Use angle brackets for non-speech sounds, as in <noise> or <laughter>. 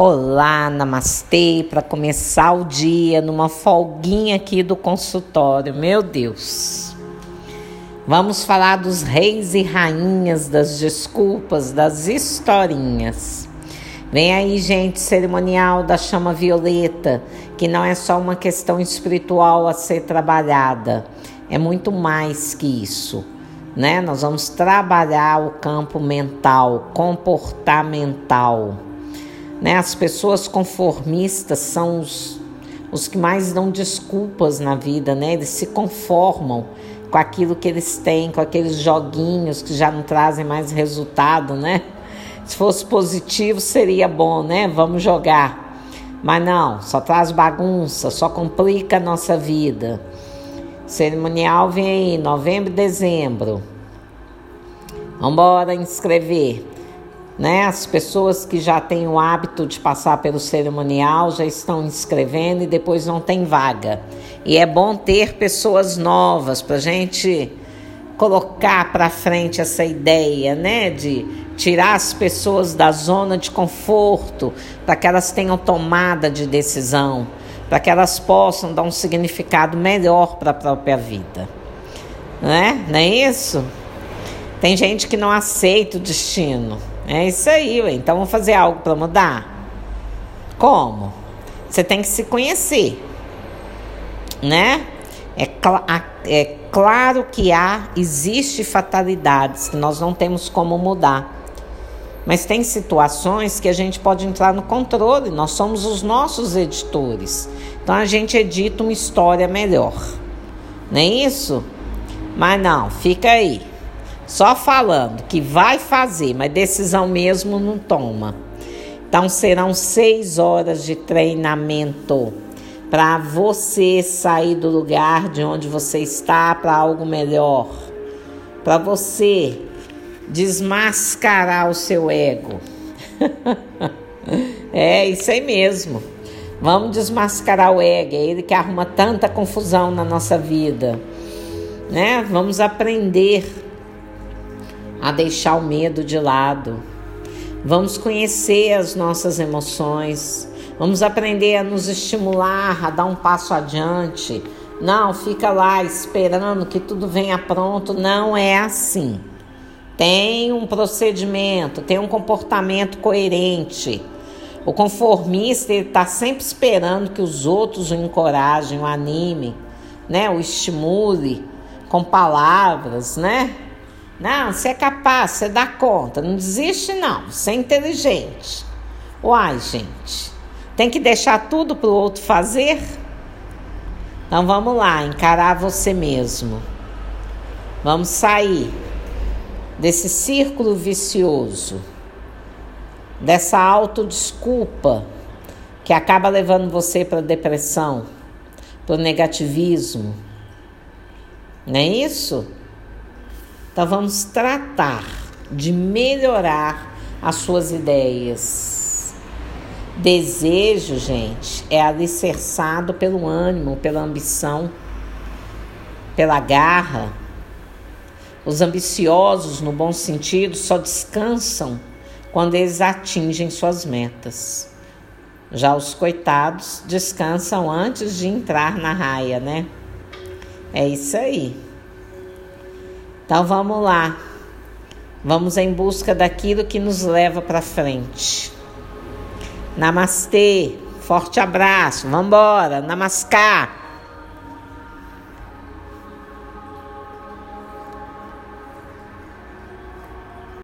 Olá, namastê, para começar o dia numa folguinha aqui do consultório. Meu Deus. Vamos falar dos reis e rainhas, das desculpas, das historinhas. Vem aí, gente, cerimonial da chama violeta, que não é só uma questão espiritual a ser trabalhada, é muito mais que isso. Né? Nós vamos trabalhar o campo mental, comportamental né? As pessoas conformistas são os, os que mais dão desculpas na vida, né? Eles se conformam com aquilo que eles têm, com aqueles joguinhos que já não trazem mais resultado, né? Se fosse positivo seria bom, né? Vamos jogar. Mas não, só traz bagunça, só complica a nossa vida. Cerimonial vem aí, novembro e dezembro. Vamos inscrever né? As pessoas que já têm o hábito de passar pelo cerimonial já estão inscrevendo e depois não tem vaga. E é bom ter pessoas novas para gente colocar para frente essa ideia, né? De tirar as pessoas da zona de conforto para que elas tenham tomada de decisão, para que elas possam dar um significado melhor para a própria vida. Né? Não é isso? Tem gente que não aceita o destino. É isso aí, ué. então vamos fazer algo para mudar? Como? Você tem que se conhecer, né? É, cl é claro que há, existe fatalidades que nós não temos como mudar. Mas tem situações que a gente pode entrar no controle, nós somos os nossos editores. Então a gente edita uma história melhor. Não é isso? Mas não, fica aí. Só falando que vai fazer, mas decisão mesmo não toma. Então serão seis horas de treinamento para você sair do lugar de onde você está para algo melhor, para você desmascarar o seu ego. <laughs> é isso aí mesmo. Vamos desmascarar o ego, é ele que arruma tanta confusão na nossa vida, né? Vamos aprender a deixar o medo de lado. Vamos conhecer as nossas emoções. Vamos aprender a nos estimular, a dar um passo adiante. Não, fica lá esperando que tudo venha pronto. Não é assim. Tem um procedimento, tem um comportamento coerente. O conformista está sempre esperando que os outros o encorajem, o animem, né? o estimule com palavras, né? Não, você é capaz, você dá conta. Não desiste, não. Você é inteligente. Uai, gente. Tem que deixar tudo para o outro fazer? Então vamos lá, encarar você mesmo. Vamos sair desse círculo vicioso, dessa autodesculpa que acaba levando você para depressão, para negativismo. Não é isso? Então vamos tratar de melhorar as suas ideias. Desejo, gente, é alicerçado pelo ânimo, pela ambição, pela garra. Os ambiciosos, no bom sentido, só descansam quando eles atingem suas metas. Já os coitados descansam antes de entrar na raia, né? É isso aí. Então vamos lá. Vamos em busca daquilo que nos leva para frente. Namastê. Forte abraço. Vamos embora. Namaskar.